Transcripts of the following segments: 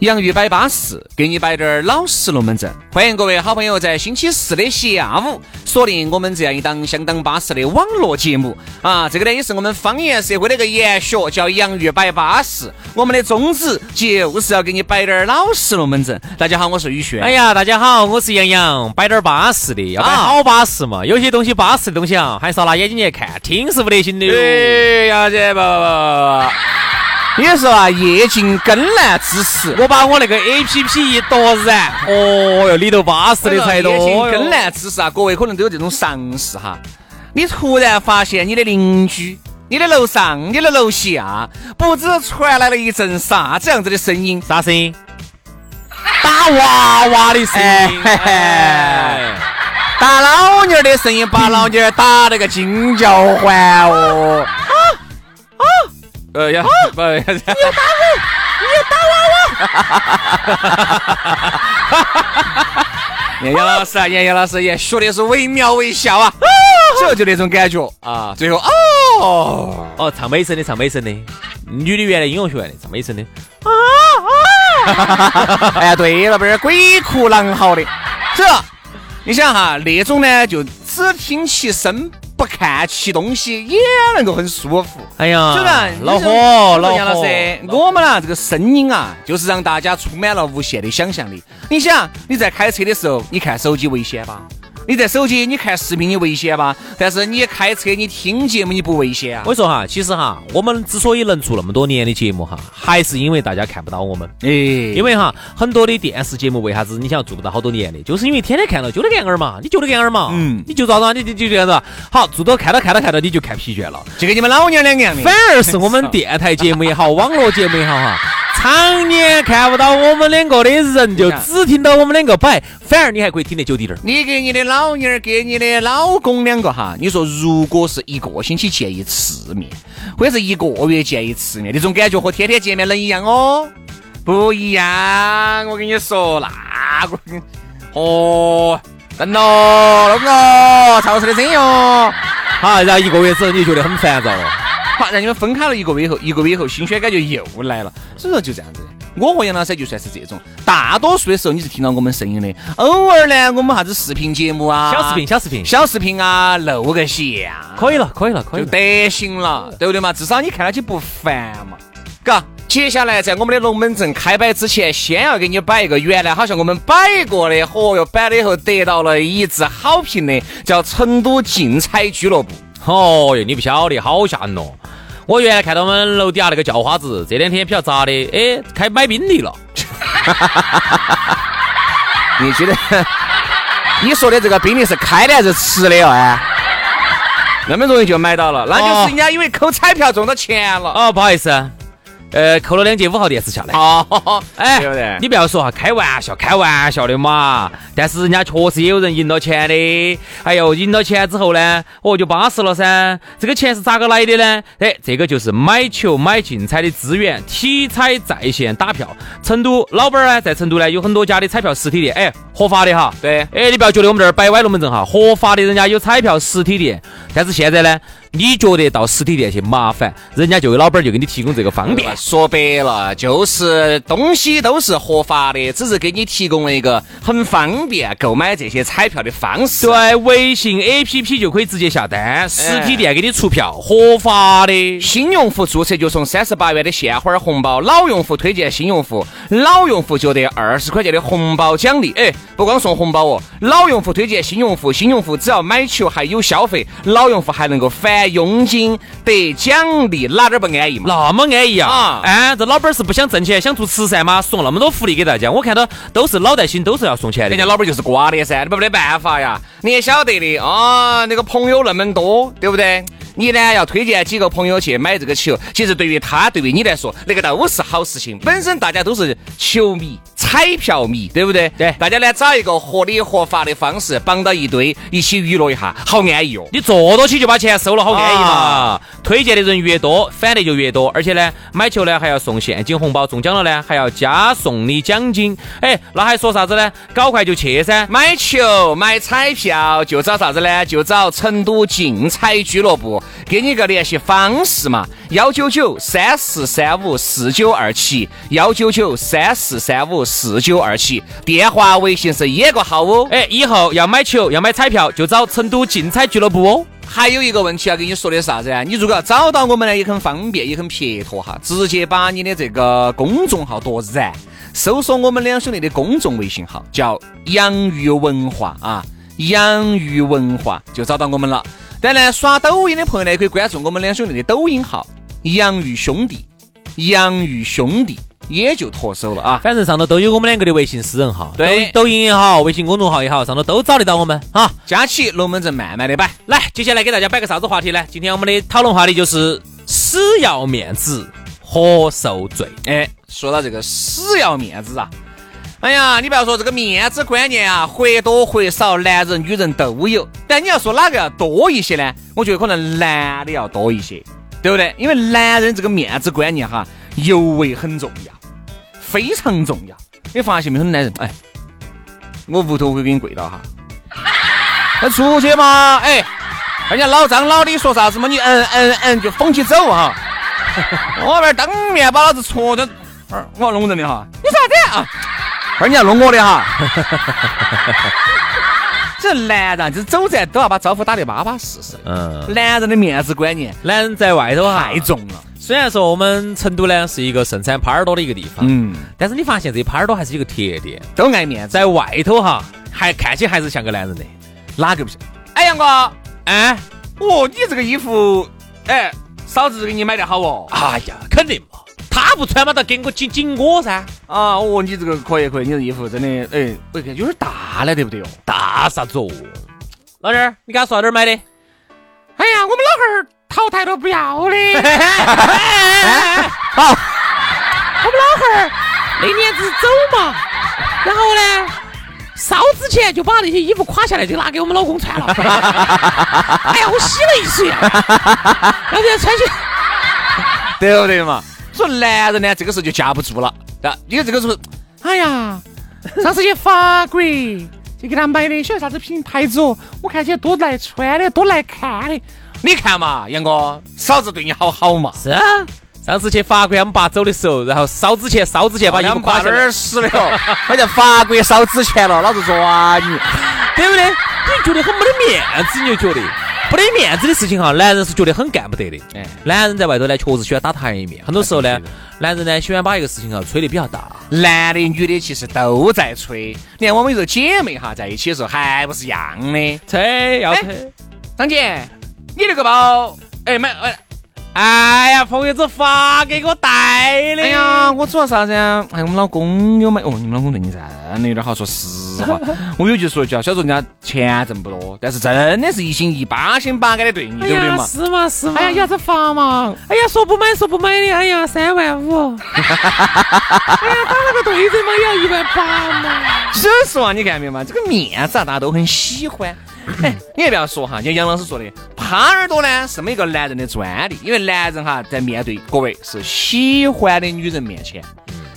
洋芋摆巴适，给你摆点儿老实龙门阵。欢迎各位好朋友在星期四的下午锁定我们这样一档相当巴适的网络节目啊！这个呢也是我们方言社会的一个研学，叫洋芋摆巴适。我们的宗旨就是要给你摆点儿老实龙门阵。大家好，我是宇轩。哎呀，大家好，我是杨洋，摆点儿巴适的，要摆好巴适嘛。有些东西巴适的东西啊，还是要拿眼睛去看，听是不得行的哟。哎呀，这不不不。有时候啊，夜进更难之时，我把我那个 A P P 一夺燃，哦哟，里头巴适的才多。更难之时啊，各位可能都有这种常识哈。你突然发现你的邻居、你的楼上、你的楼下，不知传来了一阵啥子样子的声音？啥声音？打娃娃的声音，打老妞的声音，把老妞打了个惊叫唤哦。呃呀，不，你要打我，你要打娃娃。杨洋老师啊，杨洋老师也学的是惟妙惟肖啊，最后就那种感觉啊，最后哦哦，唱美声的，唱美声的，女的原来音乐学院的，唱美声的啊啊！哎呀，对了，不是鬼哭狼嚎的，这你想哈，那种呢，就只听其声。不看其东西也能够很舒服。哎呀，是吧？恼火，老杨老师，我们啊，这个声音啊，就是让大家充满了无限的想象力。你想，你在开车的时候，你看手机危险吧？你在手机，你看视频，你危险吧？但是你开车，你听节目，你不危险啊？我说哈，其实哈，我们之所以能做那么多年的节目哈，还是因为大家看不到我们。哎，因为哈，很多的电视节目为啥子你想要做不到好多年的，就是因为天天看到就那个样儿嘛，你就那个样儿嘛，嗯，你就咋子，你就就这样子。好，做到看到看到看到你就看疲倦了，就跟你们老娘两个样的。反而是我们电台节目也好，网络节目也好哈。常年看不到我们两个的人，就只听到我们两个摆，反而你还可以听得久滴点儿。你给你的老妞儿，给你的老公两个哈，你说如果是一个星期见一次面，或者是一个月见一次面，那种感觉和天天见面能一样哦？不一样，我跟你说，那个哦，等咯，老公哦，超市的声音哦，好，然后一个月之后你就觉得很烦躁了。让你们分开了一个月以后，一个月以后新鲜感觉又来了，所以说就这样子。我和杨老师就算是这种，大多数的时候你是听到我们声音的，偶尔呢我们啥子视频节目啊，小视频、小视频、小视频啊，露个相，可以了，可以了，可以就得行了，对不对嘛？至少你看上去不烦嘛。嘎，接下来在我们的龙门阵开摆之前，先要给你摆一个原来好像我们摆过的，嚯哟，摆了以后得到了一致好评的，叫成都竞彩俱乐部。哦哟，你不晓得，好吓人哦！我原来看到我们楼底下那个叫花子，这两天比较杂的，哎，开买宾利了。你觉得？你说的这个宾利是开的还是吃的哦？哎，那么容易就买到了，那就是人家因为扣彩票中到钱了。哦，不好意思。呃，扣了两节五号电池下来。哦，哎，你不要说哈，开玩笑，开玩笑的嘛。但是人家确实也有人赢了钱的。哎呦，赢了钱之后呢，哦，就巴适了噻。这个钱是咋个来的呢？哎，这个就是买球买竞彩的资源，体彩在线打票。成都老板呢，在成都呢有很多家的彩票实体店，哎，合法的哈。对，哎，你不要觉得我们这儿摆歪龙门阵哈，合法的，人家有彩票实体店。但是现在呢，你觉得到实体店去麻烦，人家就有老板就给你提供这个方便。说白了，就是东西都是合法的，只是给你提供了一个很方便购买这些彩票的方式。对，微信 APP 就可以直接下单，实体店给你出票，合法的。新用户注册就送三十八元的现花红包，老用户推荐新用户，老用户就得二十块钱的红包奖励。哎，不光送红包哦，老用户推荐新用户，新用户只要买球还有消费，老用户还能够返佣金得奖励，哪点不安逸嘛？那么安逸啊！啊哎，这老板是不想挣钱，想做慈善吗？送那么多福利给大家，我看到都是脑袋心都是要送钱的。人家老板就是瓜的噻，你没得办法呀，你也晓得的啊，那个朋友那么多，对不对？你呢要推荐几个朋友去买这个球，其实对于他，对于你来说，那个都是好事情。本身大家都是球迷、彩票迷，对不对？对大家呢找一个合理合法的方式绑到一堆，一起娱乐一下，好安逸哦。你坐到起就把钱收了，好安逸嘛！推荐的人越多，返的就越多，而且呢，买球呢还要送现金红包，中奖了呢还要加送你奖金。哎，那还说啥子呢？搞快就去噻！买球、买彩票就找啥子呢？就找成都竞彩俱乐部，给你个联系方式嘛，幺九九三四三五四九二七，幺九九三四三五四九二七，电话、微信是一个号哦。哎，以后要买球、要买彩票，就找成都竞彩俱乐部哦。还有一个问题要跟你说的是啥子啊？你如果要找到我们呢，也很方便，也很撇脱哈，直接把你的这个公众号夺燃，搜索我们两兄弟的公众微信号，叫洋芋文化啊，洋芋文化就找到我们了。当然，刷抖音的朋友呢，可以关注我们两兄弟的抖音号“洋芋兄弟”，洋芋兄弟也就脱手了啊。反正上头都有我们两个的微信私人号，对抖抖音也好，微信公众号也好，上头都找得到我们啊。加起龙门阵慢慢的摆。来，接下来给大家摆个啥子话题呢？今天我们的讨论话题就是死要面子，活受罪。哎，说到这个死要面子啊，哎呀，你不要说这个面子观念啊，或多或少男人女人都有。但你要说哪个要多一些呢？我觉得可能男的要多一些，对不对？因为男人这个面子观念哈，尤为很重要，非常重要。你发现没有，很多男人，哎，我屋头会给你跪到哈，那出去嘛，哎，人家老张老李说啥子嘛，你嗯嗯嗯就风起走哈。我这儿当面把老子戳的，我要弄人的哈，你啥子啊？二你要弄我的哈。这男人就是走在都要把招呼打得巴巴适适。嗯，男人的面子观念男人在外头哈太重了。虽然说我们成都呢是一个盛产耙耳朵的一个地方，嗯，但是你发现这耙耳朵还是有个特点，都爱面子。在外头哈还看起还是像个男人的。哪个不是？哎，杨哥，哎，哦，你这个衣服，哎，嫂子给你买的好哦。哎呀，肯定嘛，他不穿嘛，他给我紧紧我噻。啊，哦，你这个可以可以，你这衣服真的，哎，我看有点大了，对不对哦？大啥子哦？老弟儿，你给他说到哪儿买的？哎呀，我们老汉儿淘汰了不要的。好，我们老汉儿那年子走嘛，然后呢，烧之前就把那些衣服垮下来，就拿给我们老公穿了。哎呀，我洗了一水，然后再穿起。对不对嘛？说男人呢，这个时候就架不住了。啊，你这个时候，哎呀，上次去法国就给他买的，晓得啥子品牌子哦？我看起来多耐穿的，多耐看的。你看嘛，杨哥，嫂子对你好好嘛。是啊，上次去法国，我们爸走的时候，然后烧之前，烧之前把衣服垮下来，哪儿死了哟？我在法国烧纸钱了，老子抓你！对不对？你觉得很没得面子，你就觉得没面子的事情哈，男人是觉得很干不得的。哎男人在外头呢，确实喜欢打他人一面，很多时候呢，男人呢喜欢把一个事情哈吹得比较大。男的女的其实都在吹，你看我们有时候姐妹哈在一起的时候还不是一样的。吹要哎吹。张姐，你那个包，哎买哎。哎呀，朋友子发给我带的。哎呀，我主要啥子呀？哎，我们老公有买哦，你们老公对你真的有点好。说实话，我有句说一句啊，小时候人家钱挣不多，但是真的是一心一八心八肝的对你，对不对嘛？是嘛是嘛。哎呀，有啥子法嘛？哎呀，说不买说不买的，哎呀，三万五。哎呀，打了个对折嘛，也要一万八嘛。说实话，你看没有嘛？这个面子啊，大家都很喜欢。哎，你也不要说哈，像杨老师说的，耙耳朵呢是每个男人的专利，因为男人哈在面对各位是喜欢的女人面前，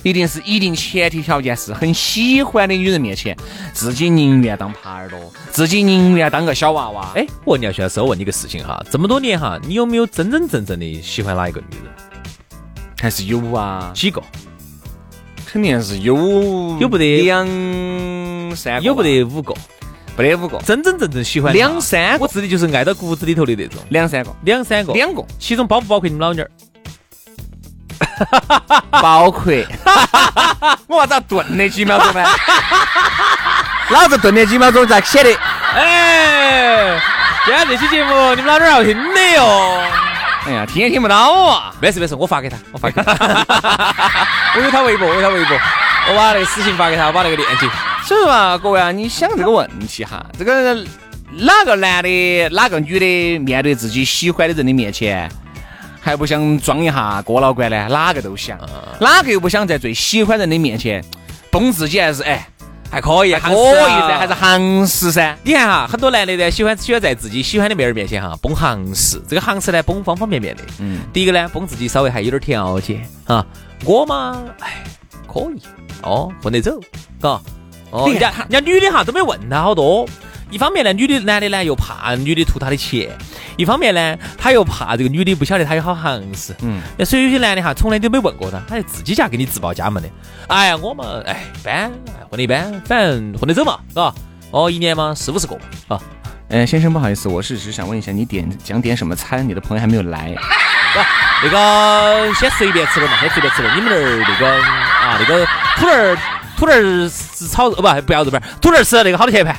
一定是一定前提条件是很喜欢的女人面前，自己宁愿当耙耳朵，自己宁愿当个小娃娃。哎，我问你要徐老师，我问你个事情哈，这么多年哈，你有没有真真正正的喜欢哪一个女人？还是有啊，几个？肯定是有，有不得两三个，有不得五个？不得五个，真真正正喜欢两三个我自己就是爱到骨子里头的那种，两三个，两三个，两个，其中包不包括你们老娘儿？包括。我啥子要顿那几秒钟呢？老子顿那几秒钟咋写的？哎，今天这期节目你们老娘儿要听的哟。哎呀，听也听不到啊！没事没事，我发给他，我发给他。我有他微博，我有他微博，我把那个私信发给他，我把那个链接。所以说啊，各位啊，你想这个问题哈，这个哪个男的、哪个女的，面对自己喜欢的人的面前，还不想装一下哥老倌呢？哪个都想，哪个又不想在最喜欢人的面前崩自己？还是哎，还可以，还可以噻，还是行实噻？你看哈，很多男的呢，喜欢喜欢在自己喜欢的妹儿面前哈崩行实。这个行实呢，崩方方面面的。嗯，第一个呢，崩自己稍微还有点条件啊。我嘛，哎，可以哦，混得走，嘎。哦，人家人家女的哈都没问他好多。一方面呢，女的男的呢又怕女的图他的钱；一方面呢，他又怕这个女的不晓得他有好行势。嗯，所以有些男的哈从来都没问过他，他就自己家给你自报家门的。哎呀，我嘛，哎，一般混的一般，反正混得走嘛，是吧？哦，一年嘛四五十个啊。嗯，先生不好意思，我是只想问一下，你点想点什么餐？你的朋友还没有来。那个先随便吃点嘛，先随便吃点。你们那儿那个啊，那个土儿。土豆儿是炒肉不？不要肉片，土豆儿是那个好多钱一盘？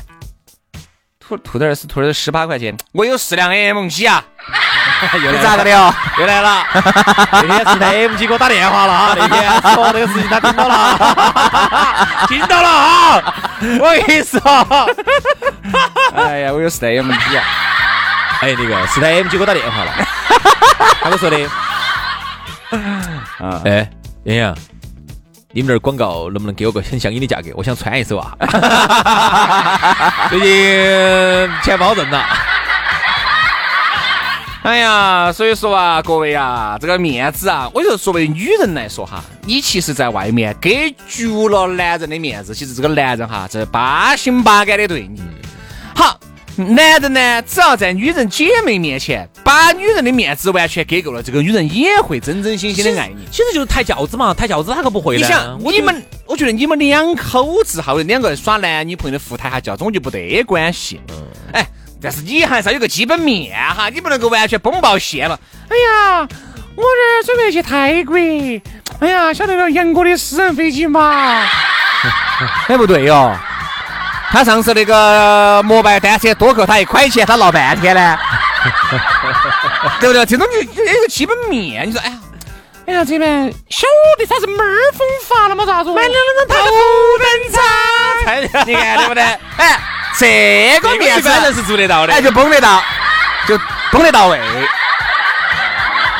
土土豆儿是土豆儿十八块钱。我有四辆 M G 啊，又咋个的哦？又来了。那天是台 M G 给我打电话了啊，那天说这个事情他听到了，听到了啊。我跟你说，哎呀，我有四台 M G 啊。哎，那个四台 M G 给我打电话了，他跟我说的。啊，哎，洋洋。你们那儿广告能不能给我个很相应的价格？我想穿一手啊！最近钱包挣了。哎呀，所以说啊，各位啊，这个面子啊，我觉得作为女人来说哈，你其实在外面给足了男人的面子，其实这个男人哈，这八心八肝的对你好。男人呢，只要在女人姐妹面前把女人的面子完全给够了，这个女人也会真真心心的爱你。其实就是抬轿子嘛，抬轿子他可不会你想，你们，我觉得你们两口子或者两个人耍男女朋友的互抬下轿子，我就不得关系。嗯。哎，但是你还是要有个基本面哈，你不能够完全崩爆线了。哎呀，我这儿准备去泰国。哎呀，晓得了杨哥的私人飞机嘛？哎，不对哟。他上次那个摩拜单车多扣他一块钱，他闹半天呢，对不对？这种就有一个基本面。你说，哎呀，哎呀，这边晓得啥子妹儿风发了吗？咋子？买两张头等舱，你看对不对？哎，这个面子反正是做得到的，哎，就崩得到，就崩得到位。哎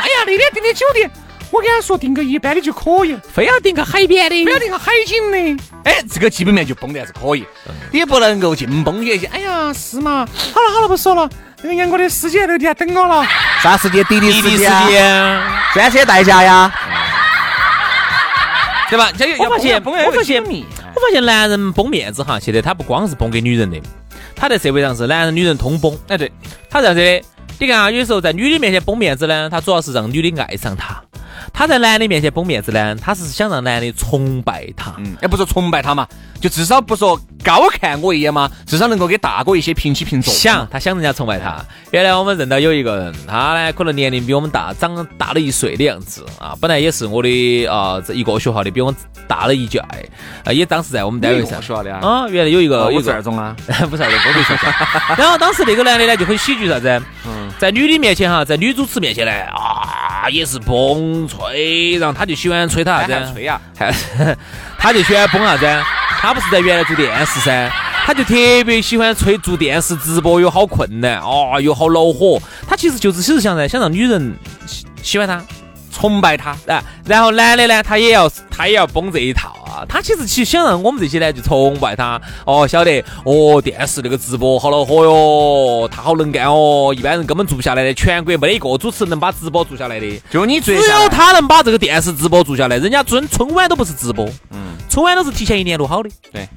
呀，那天订的酒店。我跟他说订个一般的就可以，非要订个海边的，非要订个海景的。哎，这个基本面就崩的还是可以，也不能够净崩些些。哎呀，是嘛？好了好了，不说了。那个杨哥的司机在楼底下等我了。啥时间？滴滴司机啊？专车代驾呀？对吧？我发现，我发现，我发现男人崩面子哈，现在他不光是崩给女人的，他在社会上是男人女人通崩。哎，对，他这样子的。你看啊，有时候在女的面前崩面子呢，他主要是让女的爱上他。他在男的面前绷面子呢，他是想让男的崇拜他，嗯，哎不说崇拜他嘛，就至少不说高看我一眼嘛，至少能够给大哥一些平起平坐。想他想人家崇拜他。原来我们认到有一个人，他呢可能年龄比我们大，长大了一岁的样子啊，本来也是我的啊这一个学校的，比我大了一届，啊也当时在我们单位上学校的啊。啊，原来有一个五十二中啊，五十二中工业学校。然后当时那个男的呢就很喜剧啥子？嗯，在女的面前哈，在女主持面前呢啊也是崩吹，然后他就喜欢吹他啥子？吹呀，他就喜欢崩啥子？他不是在原来做电视噻，他就特别喜欢吹做电视直播又好困难啊，又好恼火。他其实就是其实想噻想让女人喜喜欢他，崇拜他。啊，然后男的呢，他也要他也要崩这一套啊。他其实其实想让我们这些呢就崇拜他，哦，晓得哦，电视那个直播好恼火哟，他好能干哦，一般人根本做不下来的，全国没得一个主持人能把直播做下来的，就你只最有他能把这个电视直播做下来，人家春春晚都不是直播，嗯，春晚都是提前一年录好的。对，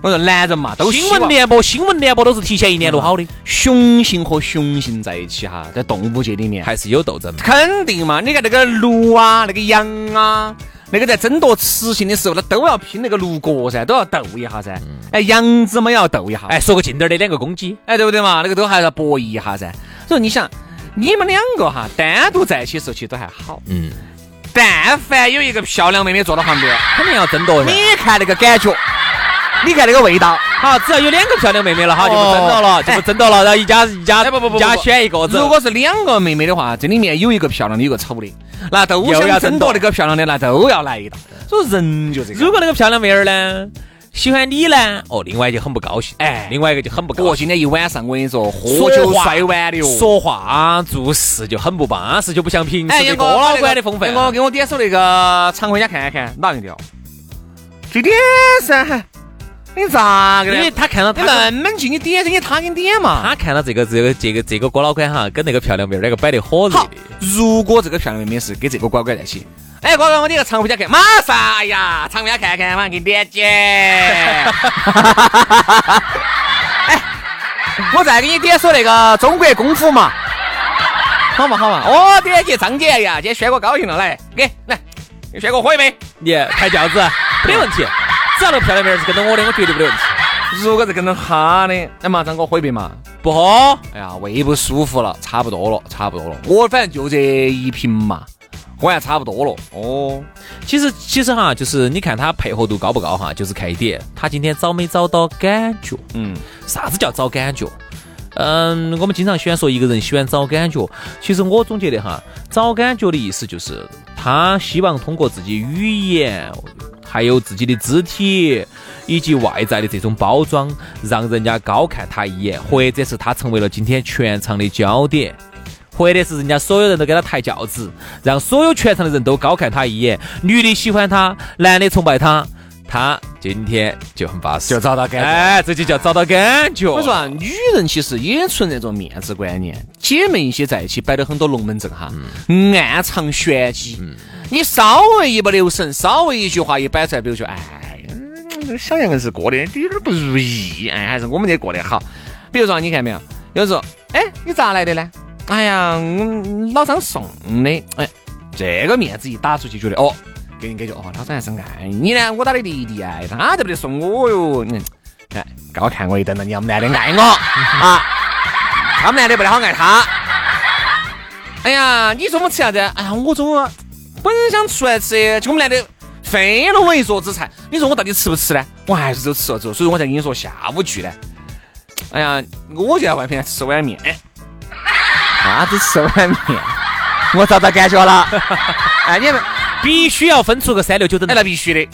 我说男人嘛，都新闻联播，新闻联播都是提前一年录好的，雄性和雄性在一起哈，在动物界里面还是有斗争。肯定嘛，你看那个鹿啊，那个羊啊，那个在争夺雌性的时候，那都要拼那个鹿角噻，都要斗一下噻。哎，羊子嘛也要斗一下。哎，说个近点儿的两个公鸡，哎，对不对嘛？那个都还是要博弈一下噻。所以你想，你们两个哈单独在一起的时候，其实都还好。嗯，但凡有一个漂亮妹妹坐到旁边，肯定要争夺噻。你看那个感觉，你看那个味道。好，只要有两个漂亮妹妹了哈，就不争到了，就不争到了，然后一家一家不不不一家选一个。如果是两个妹妹的话，这里面有一个漂亮的，有个丑的，那都想争夺那个漂亮的，那都要来一道。所以人就这个。如果那个漂亮妹儿呢喜欢你呢，哦，另外就很不高兴。哎，另外一个就很不高兴。我今天一晚上我跟你说，喝酒摔碗的哟，说话做事就很不巴适，就不像平时的哥老倌的风范。我给我点首那个常回家看看，哪一条？去点噻。你咋个？因为他看到他那么近，你点，你他给你点嘛。他看到这个这个这个这个郭老倌哈，跟那个漂亮妹儿两个摆得火热的。如果这个漂亮妹妹是跟这个乖乖在一起，哎，乖乖，我点个常回家看，马上哎呀，常回家看看，马上给你点姐。哎，我再给你点首那个中国功夫嘛，好嘛好嘛。哦，点起张姐呀，今天轩哥高兴了，来给来，轩哥喝一杯，你抬轿子 没问题。只要那个漂亮妹儿是跟着我的，我绝对没得问题。如果是跟着他的，那马上给我喝一杯嘛。不喝，哎呀，胃不舒服了，差不多了，差不多了。我反正就这一瓶嘛，喝完差不多了。哦，其实其实哈，就是你看他配合度高不高哈，就是看一点，他今天找没找到感觉。嗯，啥子叫找感觉？嗯，我们经常喜欢说一个人喜欢找感觉，其实我总结的哈，找感觉的意思就是他希望通过自己语言。还有自己的肢体以及外在的这种包装，让人家高看他一眼，或者是他成为了今天全场的焦点，或者是人家所有人都给他抬轿子，让所有全场的人都高看他一眼。女的喜欢他，男的崇拜他，他今天就很巴适，就找到感觉。哎，这就叫找到感觉。我说啊，女人其实也存在种面子观念，姐妹一些在一起摆了很多龙门阵哈，暗藏玄机。你稍微一不留神，稍微一句话一摆出来，比如说，哎，这个小杨硬是过得有点不如意，哎，还是我们这过得好。比如说，你看没有？有时候，哎，你咋来的呢？哎呀，我老张送的。哎，这个面子一打出去，觉得哦，给你感觉哦，老张还是爱你呢。我打的弟弟哎，他都不得送我哟。你看，高看我一等了，你要们男的爱我啊？他们男的不得好爱他。哎呀，你中午吃啥子？哎呀，我中午。本想出来吃，就我们男的费了我一桌子菜。你说我到底吃不吃呢？我还是都吃了之后，所以我才跟你说下午聚呢。哎呀，我就在外面 吃碗面。啥子吃碗面？我找到感觉了。哎，你们必须要分出个三六九等。哎，那必须的，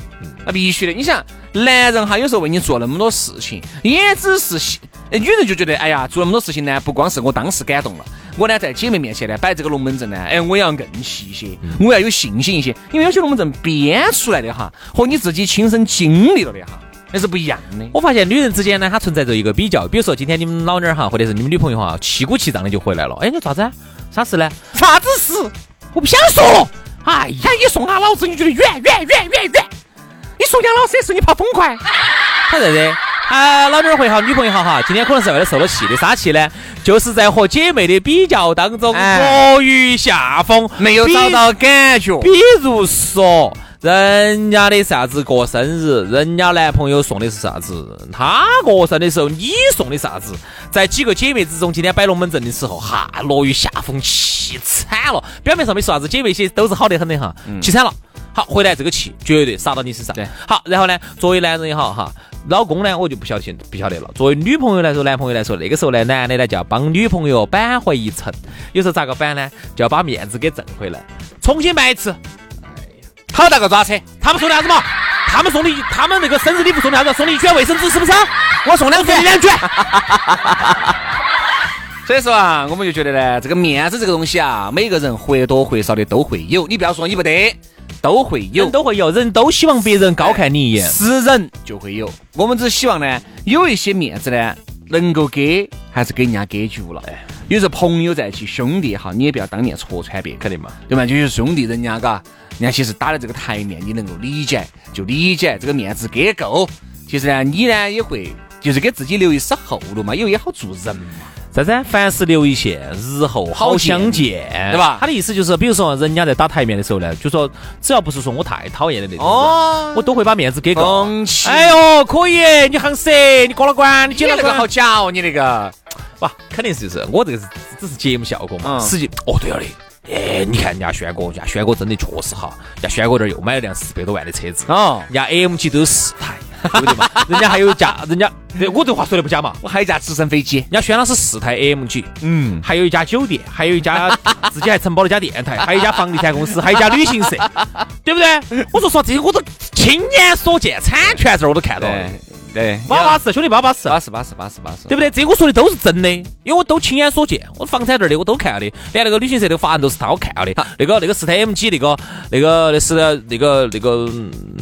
那必须的。你想，男人哈有时候为你做那么多事情，也只是女人就觉得，哎呀，做那么多事情呢，不光是我当时感动了。我呢，在姐妹面前呢摆这个龙门阵呢，哎，我要硬气一些，我要有信心一些，因为有些龙门阵编出来的哈，和你自己亲身经历了的哈，那是不一样的。我发现女人之间呢，它存在着一个比较，比如说今天你们老娘哈，或者是你们女朋友哈，气鼓气胀的就回来了，哎，你啥子？啥事呢？啥子事？我不想说。哎呀，你送下老子，你觉得远远远远远？你送杨老师是你怕风快？他在这。啊，老娘会好，女朋友好哈。今天可能是为了受了气的啥气呢？就是在和姐妹的比较当中落于下风，没有找到感觉。比如说，人家的啥子过生日，人家男朋友送的是啥子？他过生的时候，你送的啥子？在几个姐妹之中，今天摆龙门阵的时候，哈，落于下风，气惨了。表面上没说啥子，姐妹些都是好的很的哈，气惨了。好，回来这个气绝对撒到你身上。对，好，然后呢，作为男人也好哈，老公呢，我就不晓得不晓得了。作为女朋友来说，男朋友来说，那个时候呢，男的呢就要帮女朋友扳回一城。有时候咋个扳呢？就要把面子给挣回来，重新办一次。哎呀，好大个抓车！他们送的啥子嘛？他们送的，他们那个生日礼物送的啥子？送的一卷卫生纸是不是？我送两卷，两卷。所以说啊，我们就觉得呢，这个面子这个东西啊，每个人或多或少的都会有。你不要说你不得，都会有人，都会有，人都希望别人高看你一眼，是人就会有。我们只希望呢，有一些面子呢，能够给，还是给人家给足了。有时候朋友在一起，兄弟哈，你也不要当面戳穿别人，肯定嘛，对吧？就是兄弟，人家嘎，人家其实打的这个台面，你能够理解就理解，这个面子给够。其实呢，你呢也会，就是给自己留一丝后路嘛，因为也好做人嘛。啥子？凡事留一线，日后好相见，对吧？他的意思就是，比如说人家在打台面的时候呢，就说只要不是说我太讨厌的那种，哦，我都会把面子给够。哎呦，可以，你很色，你过了关，你接了个好假哦，你那个，哇，肯定是就是我这个是只是节目效果嘛，实际哦对了的。哎，你看人家轩哥，人家轩哥真的确实好，人家轩哥这儿又买了辆四百多万的车子，哦，人家 M G 都有四台。对不对嘛？人家还有架，人家我这话说的不假嘛。我还有一架直升飞机，人家轩老师四台 AMG，嗯，还有一家酒店，还有一家 自己还承包了一家电台，还有一家房地产公司，还有一家旅行社，对不对？我说实话，这些我都亲眼所见，产权证我都看到了。对，巴巴适，兄弟巴巴适，巴适巴适巴适巴适，对不对？这我说的都是真的，因为我都亲眼所见，我房产证的我都看了的，连那个旅行社的法案都是他我看了的，那个那个四台 MG 那个那个那是那个那个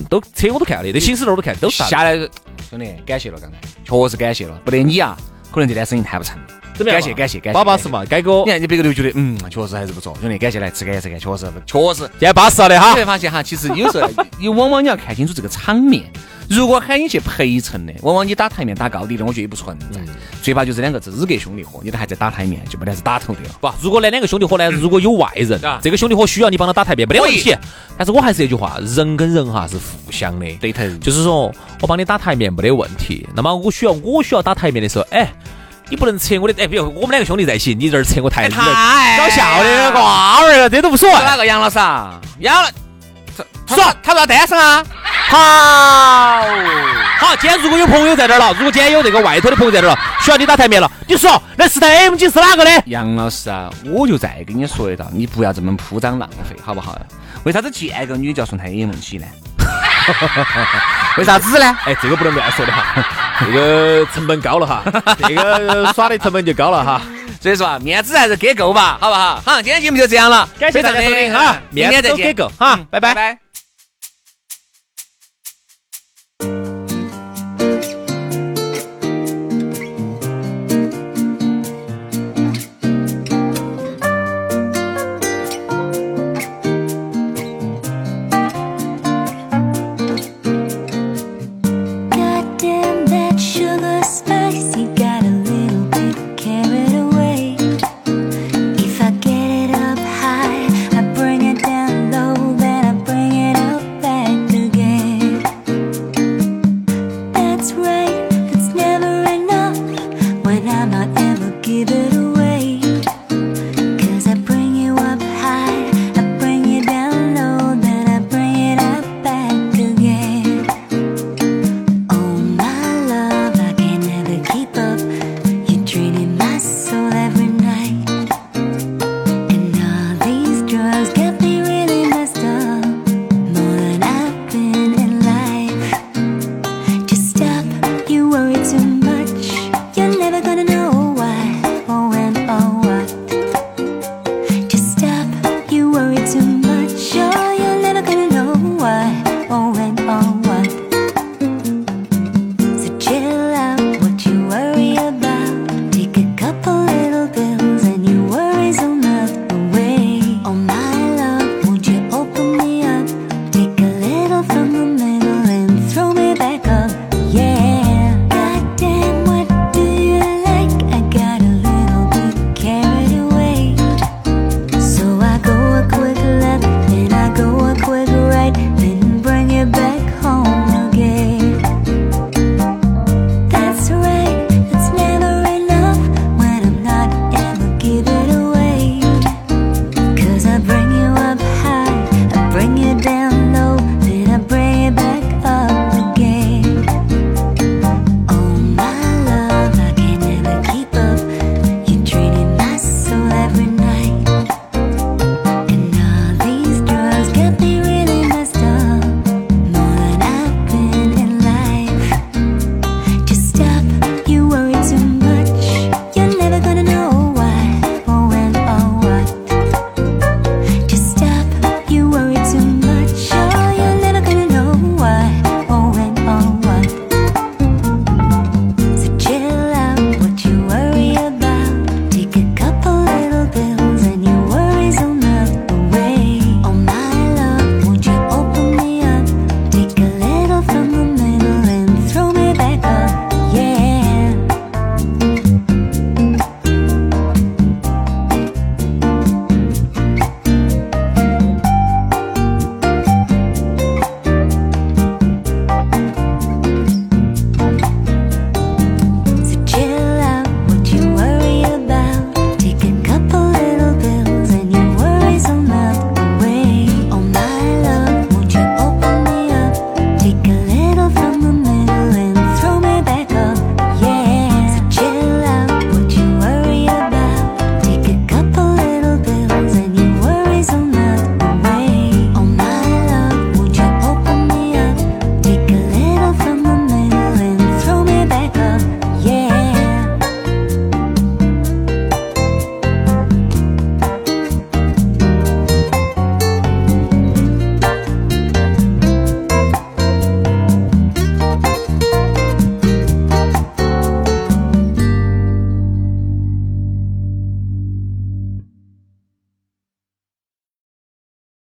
都车我都看了的，那行驶证都看，都是下来。兄弟，感谢了，刚才确实感谢了，不得你啊，可能这单生意谈不成。感谢感谢感谢，巴巴适嘛，该哥，你看你别个都觉得，嗯，确实还是不错。兄弟，感谢来吃干吃干，确实确实，现在巴适了的哈。你会发现哈，其实有时候你往往你要看清楚这个场面。如果喊你去陪衬的，往往你打台面打高低的，我觉得也不存在。最怕就是两个资格兄弟伙，你都还在打台面，就没得是打头的了。不，如果那两个兄弟伙呢，如果有外人，这个兄弟伙需要你帮他打台面，没得问题。但是我还是那句话，人跟人哈是互相的，对头。就是说我帮你打台面没得问题。那么我需要我需要打台面的时候，哎。你不能扯我的，哎，比如我们两个兄弟在一起，你这儿扯我台，搞笑的瓜儿了，这都无所谓。哪个杨老师啊？杨老，说他说单身啊？好，好，今天如果有朋友在这儿了，如果今天有这个外头的朋友在这儿了，需要你打台面了，你说那四台 M G 是哪个的？杨老师啊，我就再跟你说一道，你不要这么铺张浪费，好不好？为啥子见个女就要送台 M G 呢？为啥子呢？哎，这个不能乱说的哈，这个成本高了哈，这个耍的成本就高了哈。所以说啊，面子还是给够吧，好不好？好，今天节目就这样了，感谢大家收听哈，明天再见，给够哈，拜拜拜。